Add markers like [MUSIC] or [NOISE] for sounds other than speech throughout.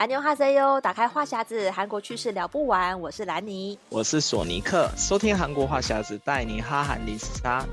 安妞哈塞哟，打开话匣子，韩国趣事聊不完。我是兰妮，我是索尼克，收听韩国话匣子，带你哈韩零时差。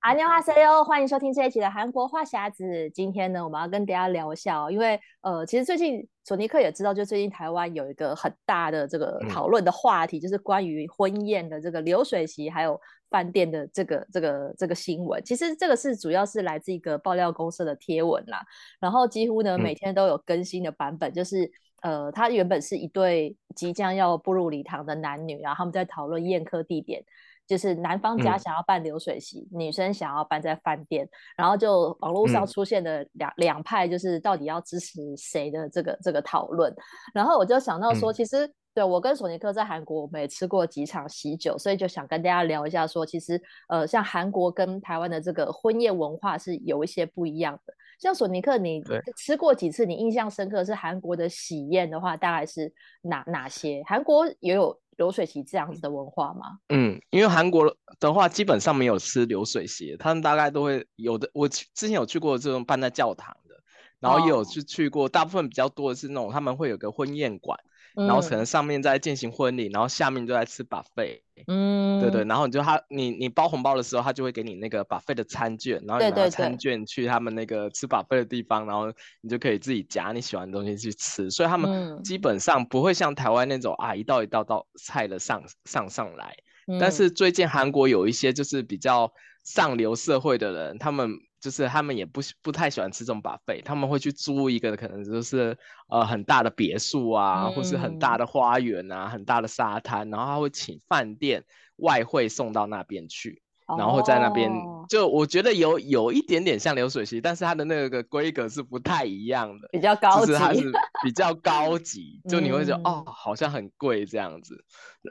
安妞哈塞哟，欢迎收听这一期的韩国话匣子。今天呢，我们要跟大家聊一下哦，因为呃，其实最近索尼克也知道，就最近台湾有一个很大的这个讨论的话题，嗯、就是关于婚宴的这个流水席，还有。饭店的这个这个这个新闻，其实这个是主要是来自一个爆料公司的贴文啦，然后几乎呢每天都有更新的版本，嗯、就是呃，他原本是一对即将要步入礼堂的男女，然后他们在讨论宴客地点，就是男方家想要办流水席，嗯、女生想要办在饭店，然后就网络上出现的两、嗯、两派，就是到底要支持谁的这个这个讨论，然后我就想到说，其实。嗯对，我跟索尼克在韩国，我们也吃过几场喜酒，所以就想跟大家聊一下说，说其实呃，像韩国跟台湾的这个婚宴文化是有一些不一样的。像索尼克，你吃过几次？你印象深刻是韩国的喜宴的话，大概是哪哪些？韩国也有流水席这样子的文化吗？嗯，因为韩国的话基本上没有吃流水席，他们大概都会有的。我之前有去过这种办在教堂的，然后也有去去过，大部分比较多的是那种他们会有个婚宴馆。然后可能上面在进行婚礼，嗯、然后下面就在吃 buffet，嗯，对对，然后你就他你你包红包的时候，他就会给你那个 buffet 的餐券，然后你拿餐券去他们那个吃 buffet 的地方，对对对，然后你就可以自己夹你喜欢的东西去吃，所以他们基本上不会像台湾那种啊一道一道道菜的上上上来，嗯、但是最近韩国有一些就是比较上流社会的人，他们。就是他们也不不太喜欢吃这种 buffet，他们会去租一个可能就是呃很大的别墅啊，嗯、或是很大的花园啊，很大的沙滩，然后他会请饭店外汇送到那边去，然后在那边、哦、就我觉得有有一点点像流水席，但是它的那个规格是不太一样的，比较高级，就是它是比较高级，就你会觉得、嗯、哦好像很贵这样子。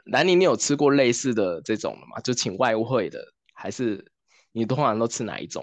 南宁，你有吃过类似的这种的吗？就请外汇的，还是你通常都吃哪一种？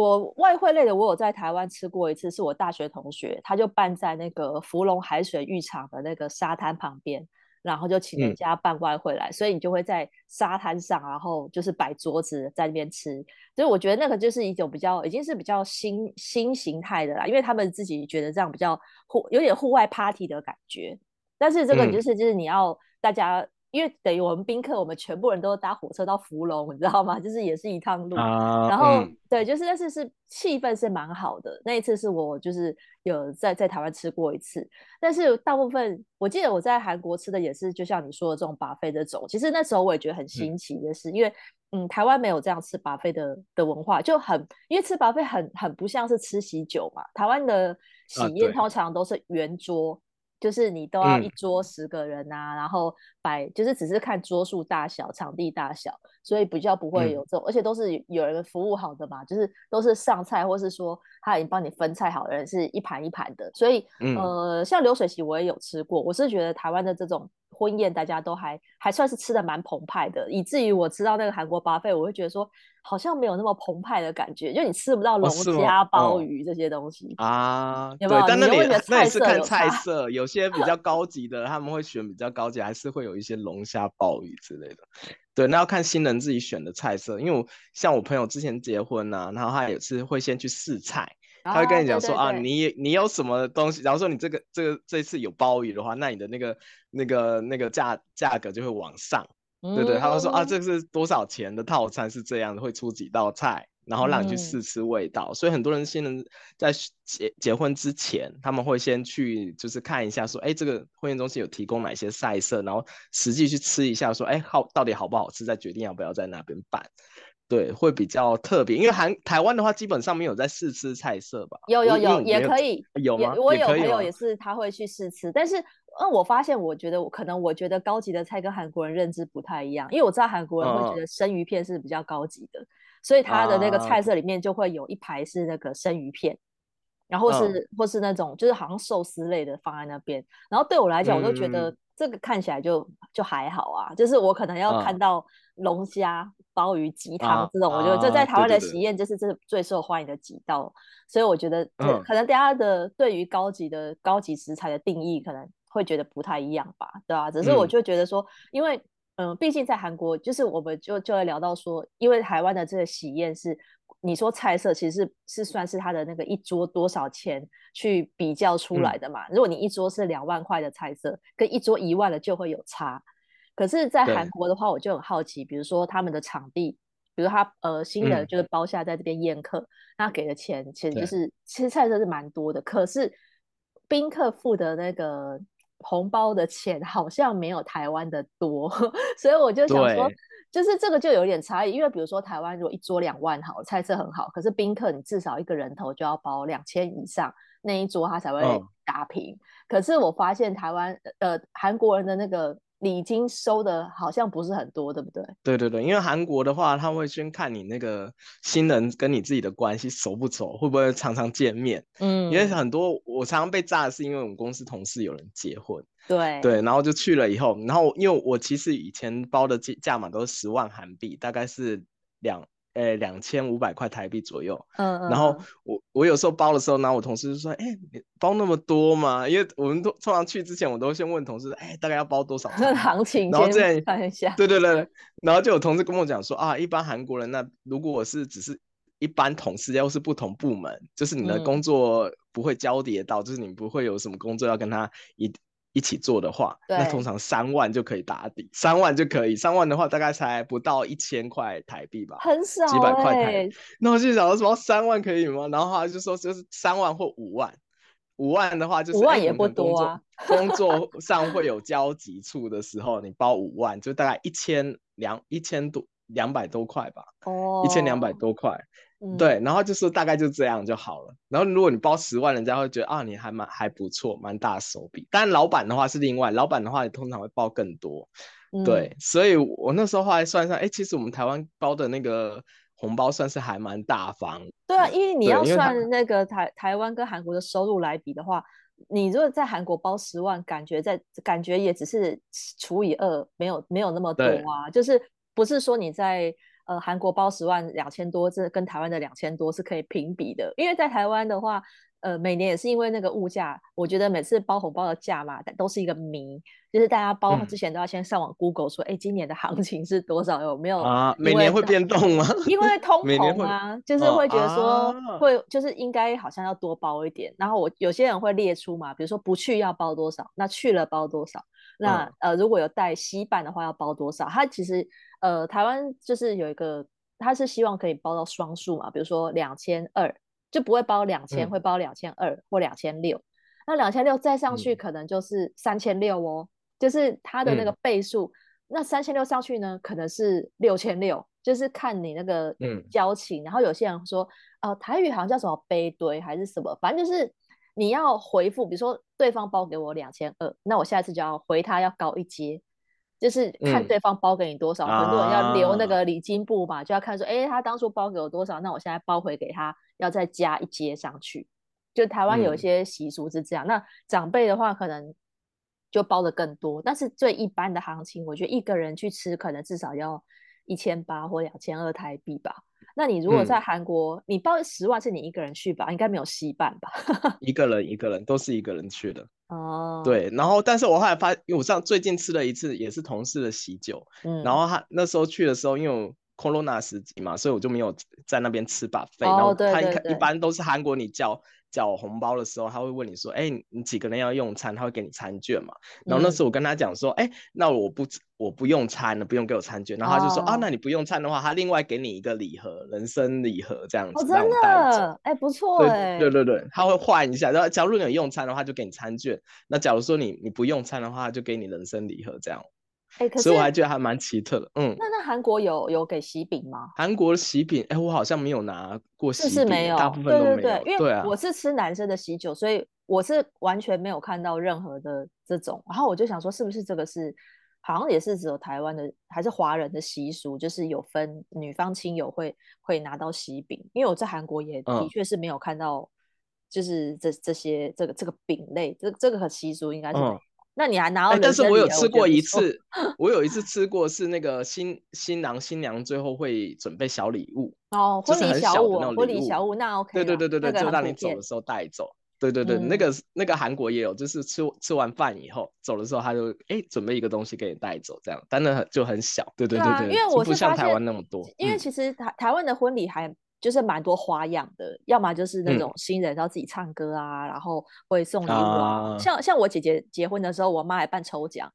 我外汇类的，我有在台湾吃过一次，是我大学同学，他就办在那个福隆海水浴场的那个沙滩旁边，然后就请人家办外汇来，嗯、所以你就会在沙滩上，然后就是摆桌子在那边吃。所以我觉得那个就是一种比较，已经是比较新新形态的啦，因为他们自己觉得这样比较户有点户外 party 的感觉。但是这个就是、嗯、就是你要大家。因为等于我们宾客，我们全部人都搭火车到福隆，你知道吗？[LAUGHS] 就是也是一趟路。Uh, 然后、嗯、对，就是但是是气氛是蛮好的。那一次是我就是有在在台湾吃过一次，但是大部分我记得我在韩国吃的也是，就像你说的这种 buffet 这种。其实那时候我也觉得很新奇的是，嗯、因为嗯台湾没有这样吃 buffet 的的文化，就很因为吃 buffet 很很不像是吃喜酒嘛。台湾的喜宴通常都是圆桌。就是你都要一桌十个人呐、啊，嗯、然后摆就是只是看桌数大小、场地大小，所以比较不会有这种，嗯、而且都是有人服务好的嘛，就是都是上菜或是说他已经帮你分菜好的人是一盘一盘的，所以、嗯、呃，像流水席我也有吃过，我是觉得台湾的这种。婚宴大家都还还算是吃的蛮澎湃的，以至于我吃到那个韩国 buffet，我会觉得说好像没有那么澎湃的感觉，就你吃不到龙虾、鲍鱼这些东西啊。对，但那里那也是看菜色，有些比较高级的他们会选比较高级，还是会有一些龙虾、鲍鱼之类的。对，那要看新人自己选的菜色，因为我像我朋友之前结婚啊，然后他也是会先去试菜。他会跟你讲说啊，你你有什么东西？假如说你这个这个这次有鲍鱼的话，那你的那个那个那个价价格就会往上，对对。他会说啊，这是多少钱的套餐是这样的，会出几道菜，然后让你去试吃味道。所以很多人新人在结结婚之前，他们会先去就是看一下说，哎，这个婚宴中心有提供哪些菜色，然后实际去吃一下，说，哎，好，到底好不好吃，再决定要不要在那边办。对，会比较特别，因为韩台湾的话，基本上没有在试吃菜色吧？有有有，也可以有吗？我有朋友也是，他会去试吃，但是嗯，我发现，我觉得可能我觉得高级的菜跟韩国人认知不太一样，因为我知道韩国人会觉得生鱼片是比较高级的，嗯、所以他的那个菜色里面就会有一排是那个生鱼片，然后是、嗯、或是那种就是好像寿司类的放在那边，然后对我来讲，我都觉得这个看起来就就还好啊，就是我可能要看到龙虾。嗯鲍鱼鸡汤这种，我觉得这在台湾的喜宴就是这是最受欢迎的几道，啊、所以我觉得可能大家的对于高级的、嗯、高级食材的定义可能会觉得不太一样吧，对吧、啊？只是我就觉得说，因为嗯，毕竟在韩国，就是我们就就会聊到说，因为台湾的这个喜宴是，你说菜色其实是是算是他的那个一桌多少钱去比较出来的嘛。嗯、如果你一桌是两万块的菜色，跟一桌一万的就会有差。可是，在韩国的话，我就很好奇，比如说他们的场地，比如他呃新人就是包下在这边宴客，他、嗯、给的钱其实就是其实菜色是蛮多的，可是宾客付的那个。红包的钱好像没有台湾的多，[LAUGHS] 所以我就想说，就是这个就有点差异。因为比如说台湾如果一桌两万好，菜色很好，可是宾客你至少一个人头就要包两千以上，那一桌他才会打平。哦、可是我发现台湾呃韩国人的那个。礼金收的好像不是很多，对不对？对对对，因为韩国的话，他会先看你那个新人跟你自己的关系熟不熟，会不会常常见面。嗯，因为很多我常常被炸的是因为我们公司同事有人结婚，对对，然后就去了以后，然后因为我其实以前包的价价码都是十万韩币，大概是两。诶，两千五百块台币左右。嗯嗯。然后我我有时候包的时候，然后我同事就说：“哎，你包那么多吗？”因为我们都通常去之前，我都先问同事：“哎，大概要包多少？[LAUGHS] ”那行情，然后这样看一下。对对对。然后就有同事跟我讲说：“啊，一般韩国人那如果我是只是一般同事，要是不同部门，就是你的工作不会交叠到，嗯、就是你不会有什么工作要跟他一。”一起做的话，那通常三万就可以打底，三万就可以。三万的话，大概才不到一千块台币吧，很少、欸，几百块台币。那我就想说，什么三万可以吗？然后他就说，就是三万或五万。五万的话，就是五万也不多啊。工作上会有交集处的时候，你包五万，就大概一千两一千多两百多块吧。哦，一千两百多块。嗯、对，然后就是大概就这样就好了。然后如果你包十万，人家会觉得啊，你还蛮还不错，蛮大手笔。但老板的话是另外，老板的话也通常会包更多。嗯、对，所以我那时候后来算算，哎，其实我们台湾包的那个红包算是还蛮大方。对啊，因为你要算那个台台湾跟韩国的收入来比的话，你如果在韩国包十万，感觉在感觉也只是除以二，没有没有那么多啊，就是不是说你在。呃，韩国包十万两千多，这跟台湾的两千多是可以平比的。因为在台湾的话，呃，每年也是因为那个物价，我觉得每次包红包的价嘛，都是一个谜，就是大家包之前都要先上网 Google 说，哎、嗯，今年的行情是多少？有没有啊？每年会变动吗？因为 [LAUGHS] 通膨啊，就是会觉得说会，就是应该好像要多包一点。然后我有些人会列出嘛，比如说不去要包多少，那去了包多少？那、嗯、呃，如果有带携伴的话，要包多少？它其实。呃，台湾就是有一个，他是希望可以包到双数嘛，比如说两千二，就不会包两千，会包两千二或两千六。那两千六再上去可能就是三千六哦，就是它的那个倍数。嗯、那三千六上去呢，可能是六千六，就是看你那个交情。嗯、然后有些人说，呃，台语好像叫什么杯堆还是什么，反正就是你要回复，比如说对方包给我两千二，那我下一次就要回他要高一阶。就是看对方包给你多少，嗯、很多人要留那个礼金簿嘛，啊、就要看说，哎，他当初包给我多少，那我现在包回给他，要再加一阶上去。就台湾有一些习俗是这样，嗯、那长辈的话可能就包的更多，但是最一般的行情，我觉得一个人去吃可能至少要一千八或两千二台币吧。那你如果在韩国，嗯、你包十万是你一个人去吧？应该没有携伴吧？[LAUGHS] 一个人一个人都是一个人去的。哦，对，然后但是我后来发，因为我上最近吃了一次，也是同事的喜酒，嗯，然后他那时候去的时候，因为我 Corona 时期嘛，所以我就没有在那边吃 buffet，哦，然后他一一般都是韩国你叫。缴红包的时候，他会问你说：“哎、欸，你几个人要用餐？”他会给你餐券嘛。然后那时候我跟他讲说：“哎、嗯欸，那我不我不用餐了，不用给我餐券。”然后他就说：“哦、啊，那你不用餐的话，他另外给你一个礼盒，人生礼盒这样子。”哦，真的？哎、欸，不错哎。对对对，他会换一下。然后假如你有用餐的话，就给你餐券。那假如说你你不用餐的话，就给你人生礼盒这样。哎，可是所以我还觉得还蛮奇特的，嗯。那那韩国有有给喜饼吗？韩国的喜饼，哎，我好像没有拿过喜饼，是没有，大部分都没有。对对对，因为我是吃男生的喜酒，所以我是完全没有看到任何的这种。然后我就想说，是不是这个是好像也是只有台湾的，还是华人的习俗，就是有分女方亲友会会拿到喜饼？因为我在韩国也的确是没有看到，就是这这些这个这个饼类，这这个习俗应该是。那你还拿到、欸？但是我有吃过一次，我，我有一次吃过是那个新新郎新娘最后会准备小礼物哦，婚礼小物，婚礼小物那 OK，对对对对对，就让你走的时候带走。对对对，嗯、那个那个韩国也有，就是吃吃完饭以后走的时候，他就哎准备一个东西给你带走，这样，但那就很小。对对对对，对啊、因为我是不像台湾那么多。因为其实台台湾的婚礼还就是蛮多花样的，要么就是那种新人要自己唱歌啊，嗯、然后会送礼物啊。啊像像我姐姐结婚的时候，我妈还办抽奖。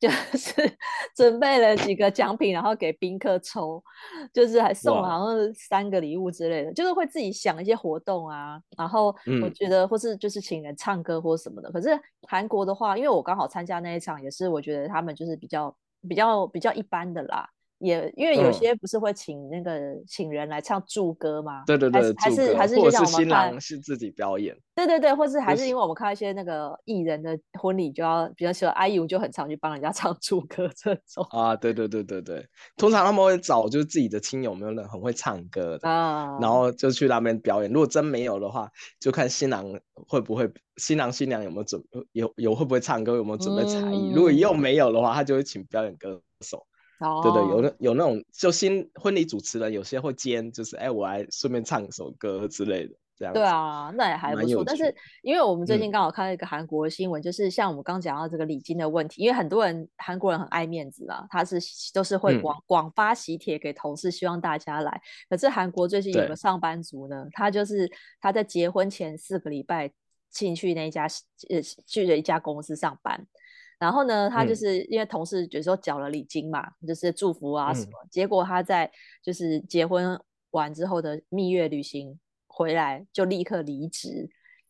就是 [LAUGHS] 准备了几个奖品，然后给宾客抽，就是还送了好像三个礼物之类的，就是会自己想一些活动啊。然后我觉得，或是就是请人唱歌或什么的。嗯、可是韩国的话，因为我刚好参加那一场，也是我觉得他们就是比较比较比较一般的啦。也因为有些不是会请那个请人来唱祝歌吗？对对对，还是还是就像我们看，新郎是自己表演。对对对，或是还是因为我们看一些那个艺人的婚礼，就要比较喜欢 IU 就很常去帮人家唱 [LAUGHS] 祝歌这种。啊，对对对对对，通常他们会找就是自己的亲友，没有人很会唱歌的啊，然后就去那边表演。如果真没有的话，就看新郎会不会，新郎新娘有没有准有有会不会唱歌，有没有准备才艺。嗯、如果又没有的话，他就会请表演歌手。Oh. 对对，有那有那种就新婚礼主持人，有些会兼，就是哎，我来顺便唱一首歌之类的，这样。对啊，那也还不错。但是因为我们最近刚好看了一个韩国的新闻，嗯、就是像我们刚讲到这个礼金的问题，因为很多人韩国人很爱面子啊，他是都是会广广、嗯、发喜帖给同事，希望大家来。可是韩国最近有个上班族呢，他就是他在结婚前四个礼拜进去那一家呃去了一家公司上班。然后呢，他就是因为同事有时候缴了礼金嘛，嗯、就是祝福啊什么。嗯、结果他在就是结婚完之后的蜜月旅行回来就立刻离职，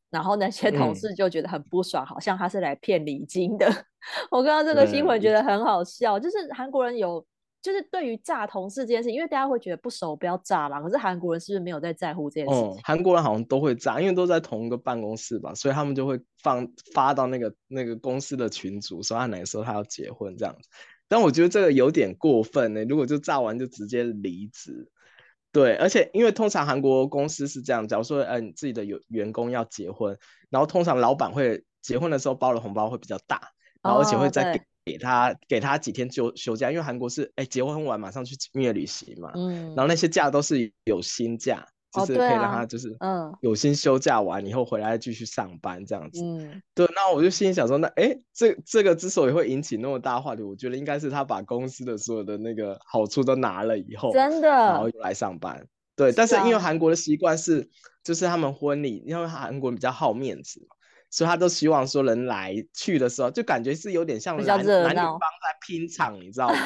然后那些同事就觉得很不爽，嗯、好像他是来骗礼金的。[LAUGHS] 我看到这个新闻觉得很好笑，嗯、就是韩国人有。就是对于炸同事这件事，因为大家会觉得不熟不要炸嘛。可是韩国人是不是没有在在乎这件事情？韩、嗯、国人好像都会炸，因为都在同一个办公室吧，所以他们就会放发到那个那个公司的群组，说他哪个时候他要结婚这样子。但我觉得这个有点过分呢、欸。如果就炸完就直接离职，对，而且因为通常韩国公司是这样，假如说，呃，你自己的有员工要结婚，然后通常老板会结婚的时候包的红包会比较大，然后而且会再给。哦给他给他几天休休假，因为韩国是哎结婚完马上去蜜月旅行嘛，嗯，然后那些假都是有薪假，哦、就是可以让他就是嗯。有薪休假完以后回来继续上班这样子，嗯，对，那我就心里想说，那哎这这个之所以会引起那么大话题，我觉得应该是他把公司的所有的那个好处都拿了以后，真的，然后又来上班，对，但是因为韩国的习惯是就是他们婚礼，因为韩国人比较好面子嘛。所以他都希望说人来去的时候，就感觉是有点像男男女方在拼场，你知道吗？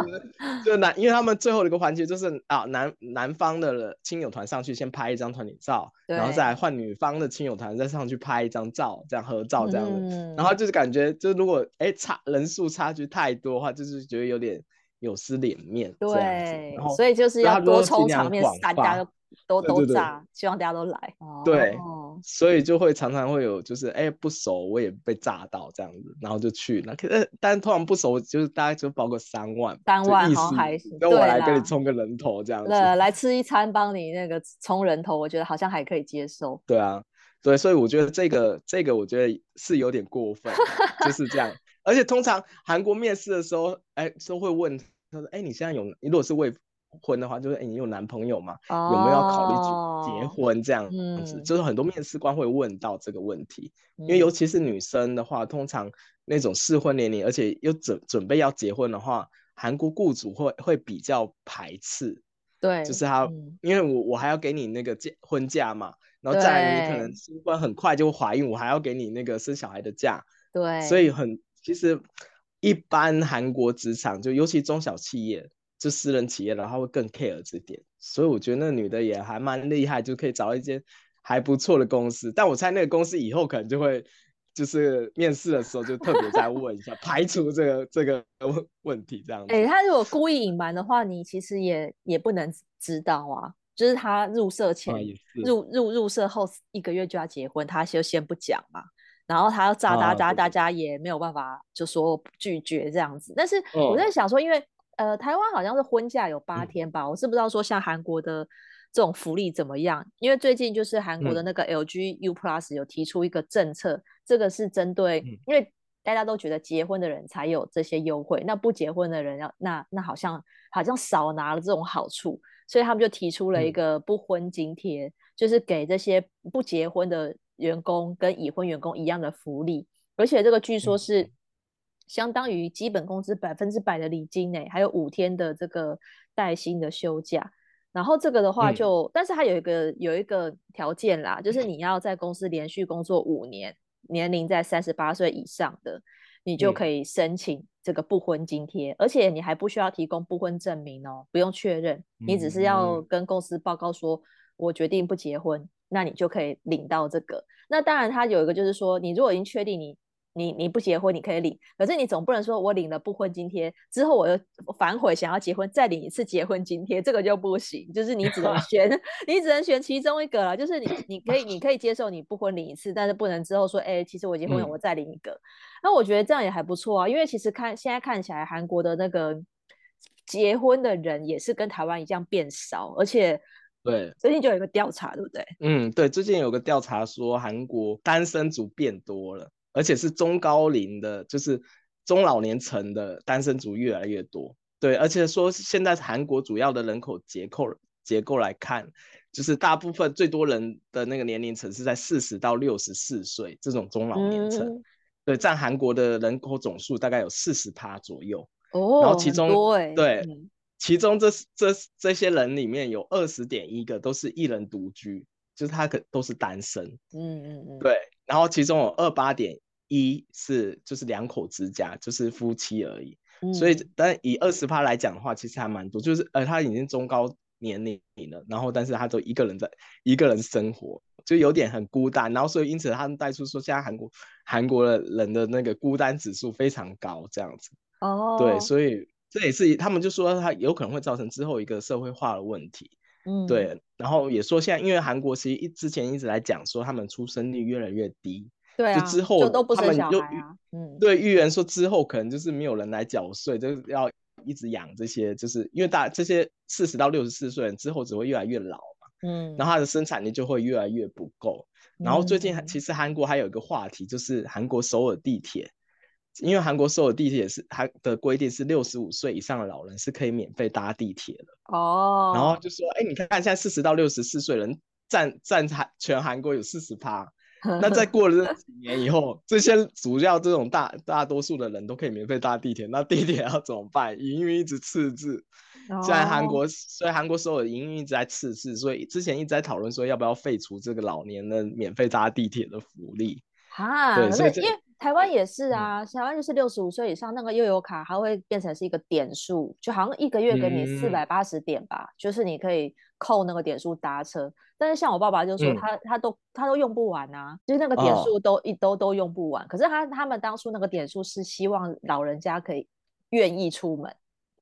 [LAUGHS] 就男，因为他们最后的一个环节就是啊，男男方的亲友团上去先拍一张团体照，然后再换女方的亲友团再上去拍一张照，这样合照这样的。嗯、然后就是感觉，就如果哎差人数差距太多的话，就是觉得有点有失脸面。对，然后所以就是要多充场面，大家都。都都炸，希望大家都来。对，所以就会常常会有，就是哎不熟，我也被炸到这样子，然后就去。那可是，但通常不熟，就是大概就包个三万，三万好还行。那我来给你充个人头这样子，对，[LAUGHS] 来吃一餐，帮你那个充人头，我觉得好像还可以接受。对啊，对，所以我觉得这个这个，我觉得是有点过分，就 [LAUGHS] 是这样。而且通常韩国面试的时候，哎，都会问他说，哎，你现在有，你如果是为婚的话，就是哎，你有男朋友吗？哦、有没有要考虑结婚这样子？嗯、就是很多面试官会问到这个问题，嗯、因为尤其是女生的话，通常那种适婚年龄，而且又准准备要结婚的话，韩国雇主会会比较排斥。对，就是他，嗯、因为我我还要给你那个假婚假嘛，然后再来你可能新婚很快就会怀孕，我还要给你那个生小孩的假。对，所以很其实一般韩国职场就尤其中小企业。就私人企业的话会更 care 这点，所以我觉得那女的也还蛮厉害，就可以找到一间还不错的公司。但我猜那个公司以后可能就会，就是面试的时候就特别再问一下，[LAUGHS] 排除这个这个问问题这样子。哎、欸，他如果故意隐瞒的话，你其实也也不能知道啊。就是他入社前，啊、入入入社后一个月就要结婚，他就先不讲嘛。然后他要炸大家，啊、大家也没有办法就说拒绝这样子。但是我在想说，因为。呃，台湾好像是婚假有八天吧，嗯、我是不知道说像韩国的这种福利怎么样，因为最近就是韩国的那个 LG U Plus 有提出一个政策，嗯、这个是针对，嗯、因为大家都觉得结婚的人才有这些优惠，那不结婚的人要那那好像好像少拿了这种好处，所以他们就提出了一个不婚津贴，嗯、就是给这些不结婚的员工跟已婚员工一样的福利，而且这个据说是相当于基本工资百分之百的礼金诶，还有五天的这个带薪的休假。然后这个的话就，嗯、但是它有一个有一个条件啦，就是你要在公司连续工作五年，年龄在三十八岁以上的，你就可以申请这个不婚津贴，嗯、而且你还不需要提供不婚证明哦，不用确认，你只是要跟公司报告说，我决定不结婚，那你就可以领到这个。那当然，它有一个就是说，你如果已经确定你。你你不结婚你可以领，可是你总不能说我领了不婚津贴之后我又反悔想要结婚再领一次结婚津贴，这个就不行。就是你只能选，[LAUGHS] 你只能选其中一个了。就是你你可以你可以接受你不婚领一次，但是不能之后说，哎、欸，其实我结婚了，我再领一个。那、嗯、我觉得这样也还不错啊，因为其实看现在看起来韩国的那个结婚的人也是跟台湾一样变少，而且对最近就有一个调查，对不对？嗯，对，最近有个调查说韩国单身族变多了。而且是中高龄的，就是中老年层的单身族越来越多。对，而且说现在韩国主要的人口结构结构来看，就是大部分最多人的那个年龄层是在四十到六十四岁这种中老年层。嗯、对，占韩国的人口总数大概有四十趴左右。哦，然后其中对，嗯、其中这这这些人里面有二十点一个都是一人独居。就是他可都是单身，嗯嗯嗯，对，然后其中有二八点一是就是两口之家，就是夫妻而已，嗯、所以但以二十趴来讲的话，其实还蛮多，就是呃他已经中高年龄了，然后但是他都一个人在一个人生活，就有点很孤单，然后所以因此他们带出说现在韩国韩国的人的那个孤单指数非常高，这样子，哦，对，所以这也是他们就说他有可能会造成之后一个社会化的问题。嗯，对，然后也说现在，因为韩国其实一之前一直来讲说他们出生率越来越低，对、啊、就之后他们又嗯，对，预言说之后可能就是没有人来缴税，就是要一直养这些，就是因为大这些四十到六十四岁人之后只会越来越老嘛，嗯，然后他的生产力就会越来越不够。然后最近其实韩国还有一个话题，就是韩国首尔地铁。因为韩国所有地铁是它的规定是六十五岁以上的老人是可以免费搭地铁的哦，然后就说，哎，你看看现在四十到六十四岁人占占韩全韩国有四十趴，[LAUGHS] 那再过了这几年以后，这些主要这种大大多数的人都可以免费搭地铁，那地铁要怎么办？营运一直赤字，在韩国，所以韩国所有的营运一直在赤字，所以之前一直在讨论说要不要废除这个老年人免费搭地铁的福利啊，对，所以这。台湾也是啊，台湾就是六十五岁以上那个悠游卡，它会变成是一个点数，就好像一个月给你四百八十点吧，嗯、就是你可以扣那个点数搭车。但是像我爸爸就说他，他、嗯、他都他都用不完啊，就是那个点数都一、哦、都都用不完。可是他他们当初那个点数是希望老人家可以愿意出门，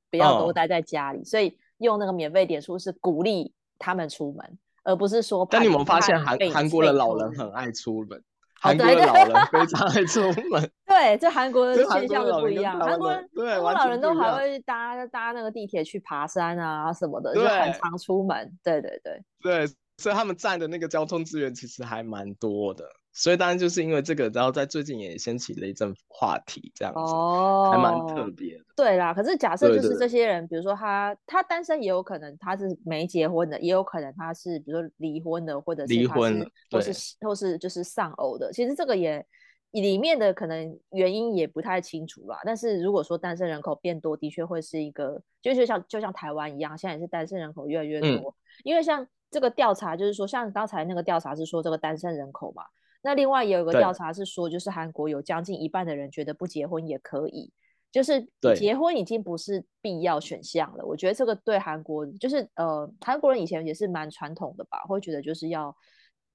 不要都待在家里，哦、所以用那个免费点数是鼓励他们出门，而不是说。但你们发现韩韩国的老人很爱出门。韩国的老人非常爱出门，[LAUGHS] 对，这韩国的现象就不一样。韩国人，对，韩国老人都还会搭搭那个地铁去爬山啊什么的，就很常出门。对对对，对，所以他们占的那个交通资源其实还蛮多的。所以当然就是因为这个，然后在最近也掀起了一阵话题，这样子，哦，还蛮特别的。对啦，可是假设就是这些人，对对对，比如说他他单身，也有可能他是没结婚的，也有可能他是比如说离婚的，或者是离婚，或是或是就是丧偶的。其实这个也里面的可能原因也不太清楚啦。但是如果说单身人口变多，的确会是一个，就就像就像台湾一样，现在也是单身人口越来越多。嗯、因为像这个调查，就是说像刚才那个调查是说这个单身人口嘛。那另外也有一个调查是说，就是韩国有将近一半的人觉得不结婚也可以，就是结婚已经不是必要选项了。我觉得这个对韩国就是呃，韩国人以前也是蛮传统的吧，会觉得就是要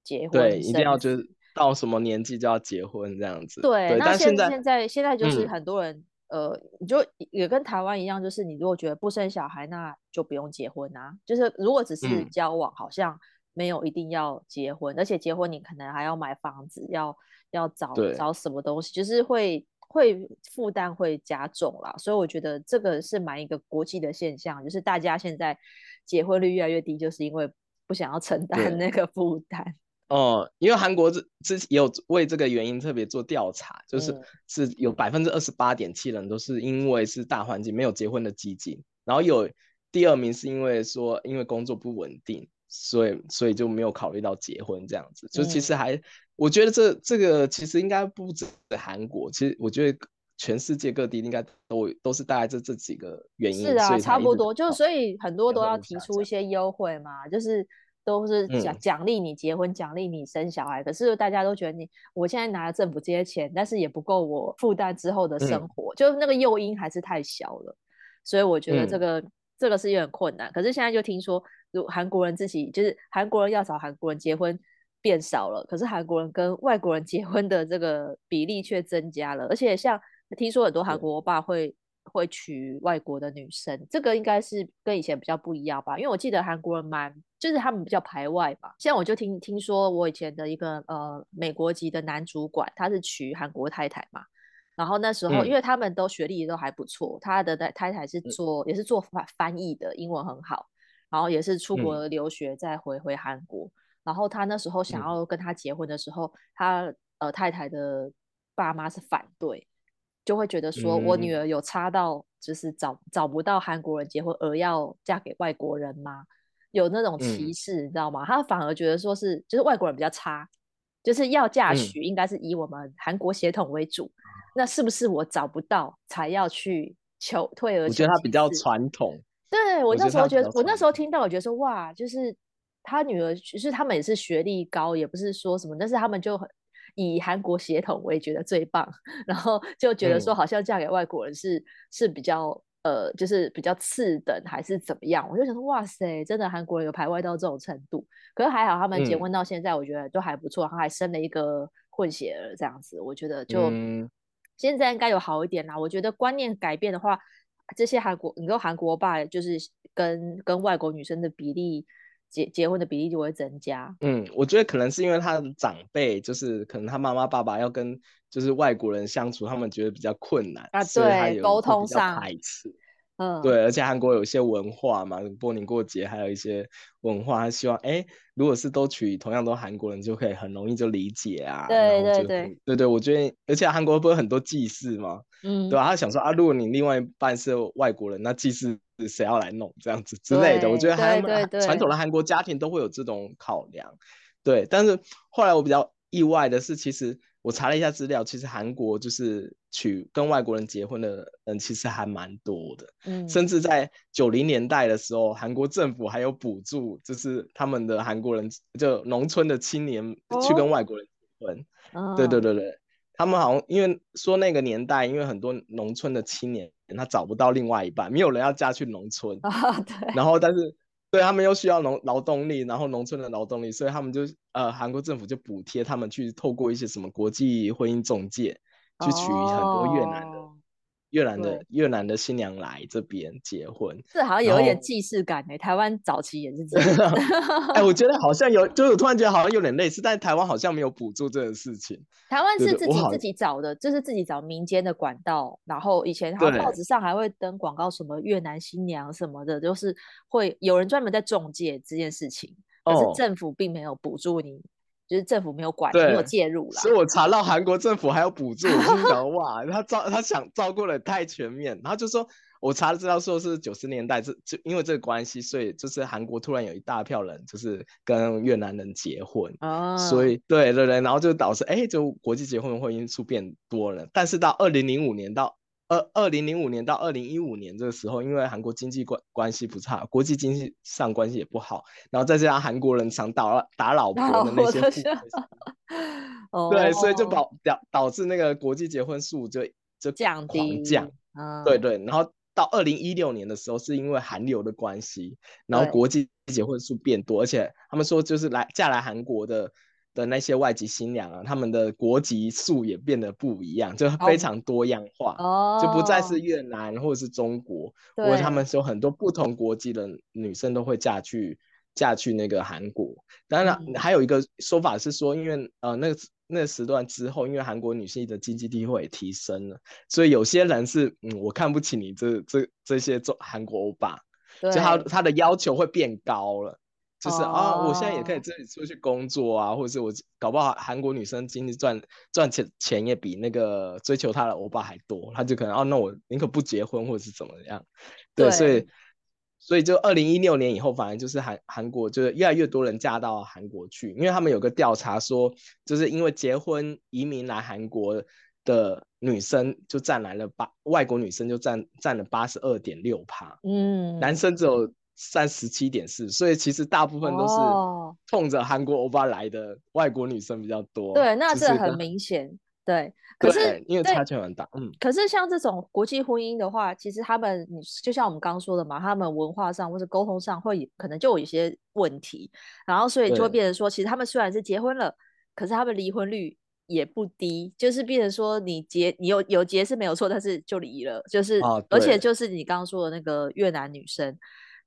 结婚，对，一定要就是到什么年纪就要结婚这样子。对，对那现在现在现在就是很多人、嗯、呃，你就也跟台湾一样，就是你如果觉得不生小孩，那就不用结婚啊。就是如果只是交往，好像。没有一定要结婚，而且结婚你可能还要买房子，要要找找什么东西，就是会会负担会加重啦。所以我觉得这个是蛮一个国际的现象，就是大家现在结婚率越来越低，就是因为不想要承担那个负担。[LAUGHS] 哦、呃，因为韩国之之前也有为这个原因特别做调查，就是、嗯、是有百分之二十八点七人都是因为是大环境没有结婚的基金，然后有第二名是因为说因为工作不稳定。所以所以就没有考虑到结婚这样子。就其实还，嗯、我觉得这这个其实应该不止韩国，其实我觉得全世界各地应该都都是大概这这几个原因。是啊，差不多，就所以很多都要提出一些优惠嘛，就是。都是奖奖励你结婚，奖励你生小孩。可是大家都觉得你，我现在拿了政府这些钱，但是也不够我负担之后的生活，嗯、就那个诱因还是太小了。所以我觉得这个、嗯、这个是有点困难。可是现在就听说，如韩国人自己就是韩国人要找韩国人结婚变少了，可是韩国人跟外国人结婚的这个比例却增加了。而且像听说很多韩国欧巴会。会娶外国的女生，这个应该是跟以前比较不一样吧？因为我记得韩国人蛮，就是他们比较排外吧。像我就听听说，我以前的一个呃美国籍的男主管，他是娶韩国太太嘛。然后那时候，因为他们都学历都还不错，他的太太是做也是做翻翻译的，英文很好，然后也是出国留学再回回韩国。然后他那时候想要跟他结婚的时候，他呃太太的爸妈是反对。就会觉得说，我女儿有差到就是找、嗯、找不到韩国人结婚而要嫁给外国人吗？有那种歧视，嗯、你知道吗？他反而觉得说是就是外国人比较差，就是要嫁娶应该是以我们韩国血统为主。嗯、那是不是我找不到才要去求退而？我觉得他比较传统。对，我那时候觉得，我，那时候听到我觉得说哇，就是他女儿，其实他们也是学历高，也不是说什么，但是他们就很。以韩国血统，我也觉得最棒，[LAUGHS] 然后就觉得说好像嫁给外国人是、嗯、是比较呃，就是比较次等还是怎么样？我就想说，哇塞，真的韩国人有排外到这种程度？可是还好，他们结婚到现在，我觉得都还不错，然后还生了一个混血儿，这样子，我觉得就、嗯、现在应该有好一点啦。我觉得观念改变的话，这些韩国，你说韩国吧就是跟跟外国女生的比例。结结婚的比例就会增加。嗯，我觉得可能是因为他的长辈，就是可能他妈妈爸爸要跟就是外国人相处，他们觉得比较困难啊，对，沟通上排斥。嗯，对，而且韩国有一些文化嘛，过年过节还有一些文化，他希望哎，如果是都娶同样都韩国人，就可以很容易就理解啊。对对对，对对，我觉得，而且韩国不是很多祭祀嘛？嗯，对吧？他想说啊，如果你另外一半是外国人，那祭祀谁要来弄这样子之类的？我觉得韩传统的韩国家庭都会有这种考量。对，但是后来我比较意外的是，其实。我查了一下资料，其实韩国就是娶跟外国人结婚的人其实还蛮多的，嗯，甚至在九零年代的时候，韩国政府还有补助，就是他们的韩国人就农村的青年去跟外国人结婚，哦、对对对对，他们好像因为说那个年代，因为很多农村的青年他找不到另外一半，没有人要嫁去农村，哦、对，然后但是。对，他们又需要农劳动力，然后农村的劳动力，所以他们就呃，韩国政府就补贴他们去透过一些什么国际婚姻中介去娶很多越南。哦越南的越南的新娘来这边结婚，这好像有一点既视感诶。后台湾早期也是这样。[LAUGHS] 哎，我觉得好像有，就是我突然觉得好像有点类似，但是台湾好像没有补助这个事情。台湾是自己自己找的，就是自己找民间的管道，然后以前好像报纸上还会登广告，什么越南新娘什么的，就是会有人专门在中介这件事情，可是政府并没有补助你。就是政府没有管，没有介入了。所以我查到韩国政府还有补助，我心想哇，他照他想照顾的太全面。然后就说，我查了资料说是九十年代，这就因为这个关系，所以就是韩国突然有一大票人就是跟越南人结婚，哦、所以对对对，然后就导致哎，就国际结婚婚姻数变多了。但是到二零零五年到。二二零零五年到二零一五年这个时候，因为韩国经济关关系不差，国际经济上关系也不好，然后再加上韩国人常打打老婆的那些，[LAUGHS] 对，所以就导导导致那个国际结婚数就就降低降，对对，然后到二零一六年的时候，是因为韩流的关系，然后国际结婚数变多，而且他们说就是来嫁来韩国的。的那些外籍新娘啊，他们的国籍数也变得不一样，就非常多样化，oh. 就不再是越南或者是中国，或者对他们说很多不同国籍的女生都会嫁去嫁去那个韩国。当然，还有一个说法是说，因为呃那个那个时段之后，因为韩国女性的经济地位也提升了，所以有些人是嗯我看不起你这这这些中韩国欧巴，对就他他的要求会变高了。就是啊，哦、我现在也可以自己出去工作啊，或者是我搞不好韩国女生经济赚赚钱钱也比那个追求她的欧巴还多，她就可能哦，那我宁可不结婚或者是怎么样，对，对所以所以就二零一六年以后，反而就是韩韩国就是越来越多人嫁到韩国去，因为他们有个调查说，就是因为结婚移民来韩国的女生就占来了八，外国女生就占占了八十二点六趴，嗯，男生只有三十七点四，所以其实大部分都是冲着韩国欧巴来的外国女生比较多。对，那是很明显。对，可是因为差距很大，嗯。可是像这种国际婚姻的话，其实他们，你就像我们刚刚说的嘛，他们文化上或者沟通上会可能就有一些问题，然后所以就会变成说，其实他们虽然是结婚了，可是他们离婚率也不低，就是变成说你结你有有结是没有错，但是就离了，就是、啊、而且就是你刚刚说的那个越南女生，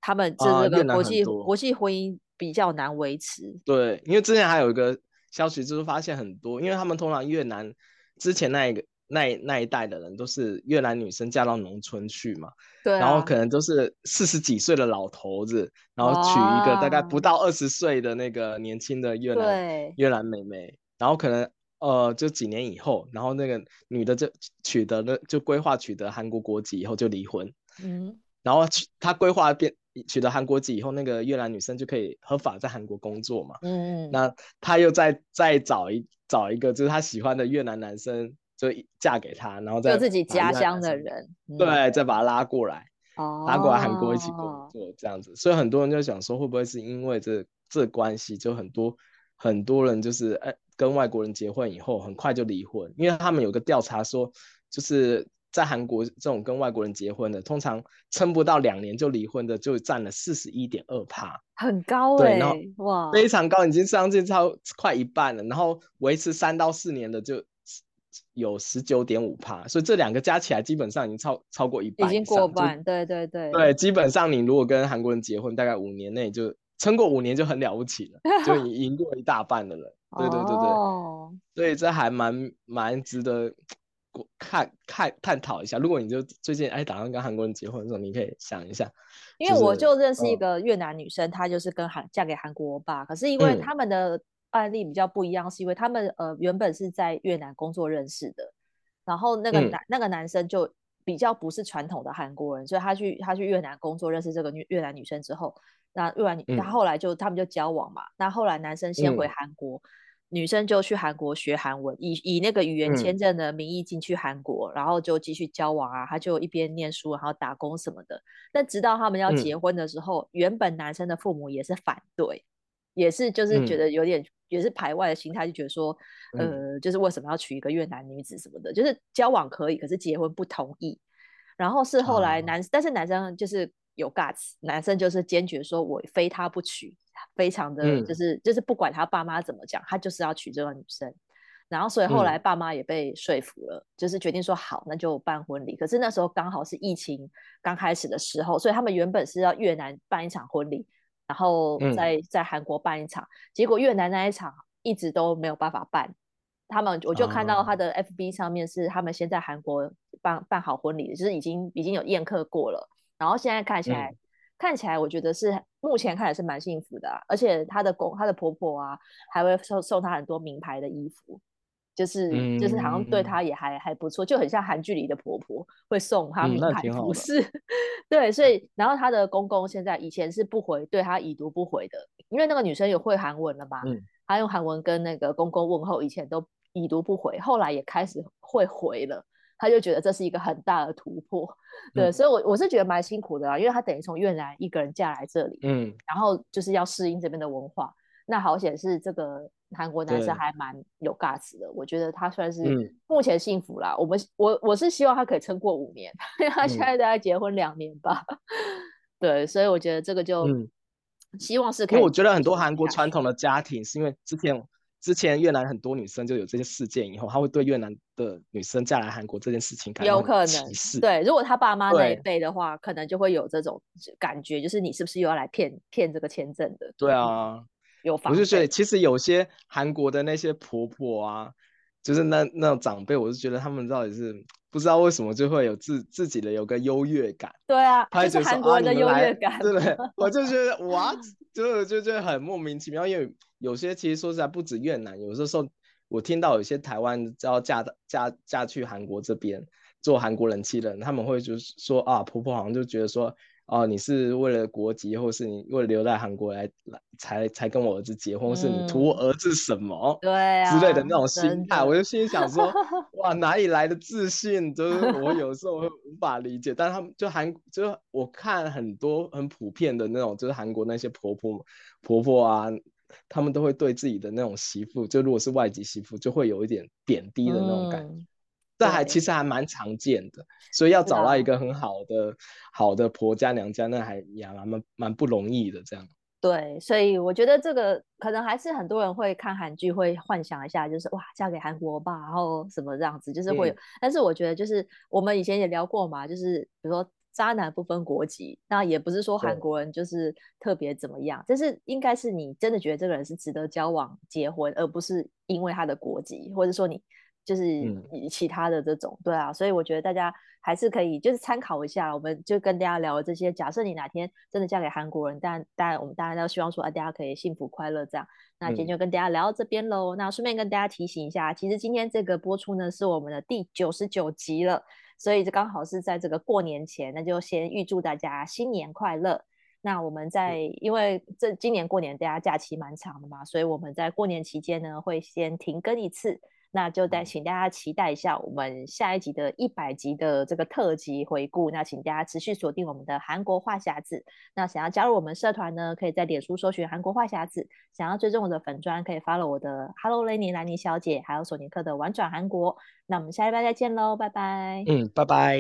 他们就是那个国际、啊、国际婚姻比较难维持。对，因为之前还有一个。消息就是发现很多，因为他们通常越南之前那一个那那一代的人都是越南女生嫁到农村去嘛，对、啊，然后可能都是四十几岁的老头子，然后娶一个大概不到二十岁的那个年轻的越南越南妹妹，然后可能呃就几年以后，然后那个女的就取得了就规划取得韩国国籍以后就离婚，嗯，然后她规划变。取得韩国籍以后，那个越南女生就可以合法在韩国工作嘛。嗯，那她又再再找一找一个就是她喜欢的越南男生，就嫁给他，然后再自己家乡的人，对，嗯、再把他拉过来，哦、拉过来韩国一起工作这样子。所以很多人就想说，会不会是因为这这关系，就很多很多人就是哎跟外国人结婚以后，很快就离婚，因为他们有个调查说，就是。在韩国，这种跟外国人结婚的，通常撑不到两年就离婚的，就占了四十一点二趴，很高哎、欸，哇，非常高，已经将近超快一半了。然后维持三到四年的就有十九点五趴，所以这两个加起来基本上已经超超过一半，已经过半，对对对，对，基本上你如果跟韩国人结婚，大概五年内就撑过五年就很了不起了，就赢过一大半的人，对对对对，哦、所以这还蛮蛮值得。看看探讨一下，如果你就最近哎打算跟韩国人结婚的时候，你可以想一下。因为我就认识一个越南女生，她、哦、就是跟韩嫁给韩国欧巴，可是因为他们的案例比较不一样，嗯、是因为他们呃原本是在越南工作认识的，然后那个男、嗯、那个男生就比较不是传统的韩国人，所以他去他去越南工作认识这个越越南女生之后，那越南女他后来就、嗯、他们就交往嘛，那后来男生先回韩国。嗯女生就去韩国学韩文，以以那个语言签证的名义进去韩国，嗯、然后就继续交往啊。他就一边念书，然后打工什么的。但直到他们要结婚的时候，嗯、原本男生的父母也是反对，也是就是觉得有点、嗯、也是排外的心态，就觉得说，呃，就是为什么要娶一个越南女子什么的，就是交往可以，可是结婚不同意。然后是后来男，啊、但是男生就是有 guts，男生就是坚决说我非他不娶。非常的就是、嗯、就是不管他爸妈怎么讲，他就是要娶这个女生，然后所以后来爸妈也被说服了，嗯、就是决定说好，那就办婚礼。可是那时候刚好是疫情刚开始的时候，所以他们原本是要越南办一场婚礼，然后在、嗯、在韩国办一场，结果越南那一场一直都没有办法办。他们我就看到他的 FB 上面是他们先在韩国办办好婚礼，就是已经已经有宴客过了，然后现在看起来。嗯看起来我觉得是目前看来是蛮幸福的，啊，而且她的公她的婆婆啊，还会送送她很多名牌的衣服，就是、嗯、就是好像对她也还还不错，就很像韩剧里的婆婆会送她名牌服饰，嗯、[LAUGHS] 对，所以然后她的公公现在以前是不回，对她已读不回的，因为那个女生有会韩文了嘛，她、嗯、用韩文跟那个公公问候，以前都已读不回，后来也开始会回了。他就觉得这是一个很大的突破，对，嗯、所以我，我我是觉得蛮辛苦的啊，因为他等于从越南一个人嫁来这里，嗯，然后就是要适应这边的文化。那好险是这个韩国男生还蛮有 guts 的，我觉得他算是目前幸福啦。嗯、我们我我是希望他可以撑过五年，因为他现在大概结婚两年吧，嗯、[LAUGHS] 对，所以我觉得这个就希望是可以。因为我觉得很多韩国传统的家庭是因为之前。之前越南很多女生就有这些事件，以后她会对越南的女生嫁来韩国这件事情。有可能，对，如果她爸妈那一辈的话，可能就会有这种感觉，就是你是不是又要来骗骗这个签证的？对啊，有房。我就觉得，其实有些韩国的那些婆婆啊，就是那那种长辈，我是觉得他们到底是不知道为什么就会有自自己的有个优越感。对啊，就是韩国人的优越感，对不对？[LAUGHS] 我就觉得哇，就就觉得很莫名其妙，因为。有些其实说实在不止越南，有的时候我听到有些台湾要嫁嫁嫁去韩国这边做韩国人妻的人，他们会就是说啊，婆婆好像就觉得说哦，你是为了国籍，或是你为了留在韩国来来才才跟我儿子结婚，嗯、是你图我儿子什么？对啊，之类的那种心态，我就心里想说，[LAUGHS] 哇，哪里来的自信？就是 [LAUGHS] 我有时候会无法理解。但他们就韩，就我看很多很普遍的那种，就是韩国那些婆婆婆婆啊，他们都会对自己的那种媳妇，就如果是外籍媳妇，就会有一点贬低的那种感觉。嗯这还其实还蛮常见的，所以要找到一个很好的、好的婆家娘家，那还也蛮蛮蛮不容易的。这样。对，所以我觉得这个可能还是很多人会看韩剧，会幻想一下，就是哇，嫁给韩国吧，然后什么这样子，就是会有。嗯、但是我觉得，就是我们以前也聊过嘛，就是比如说渣男不分国籍，那也不是说韩国人就是特别怎么样，就是应该是你真的觉得这个人是值得交往、结婚，而不是因为他的国籍，或者说你。就是其他的这种，嗯、对啊，所以我觉得大家还是可以就是参考一下，我们就跟大家聊这些。假设你哪天真的嫁给韩国人，但但我们当然都希望说啊，大家可以幸福快乐这样。那今天就跟大家聊到这边喽。嗯、那顺便跟大家提醒一下，其实今天这个播出呢是我们的第九十九集了，所以这刚好是在这个过年前，那就先预祝大家新年快乐。那我们在、嗯、因为这今年过年大家假期蛮长的嘛，所以我们在过年期间呢会先停更一次。那就再请大家期待一下我们下一集的一百集的这个特辑回顾。那请大家持续锁定我们的韩国话匣子。那想要加入我们社团呢，可以在脸书搜寻韩国话匣子。想要追踪我的粉砖，可以 follow 我的 Hello Lenny 兰妮小姐，还有索尼克的玩转韩国。那我们下礼拜再见喽，拜拜。嗯，拜拜。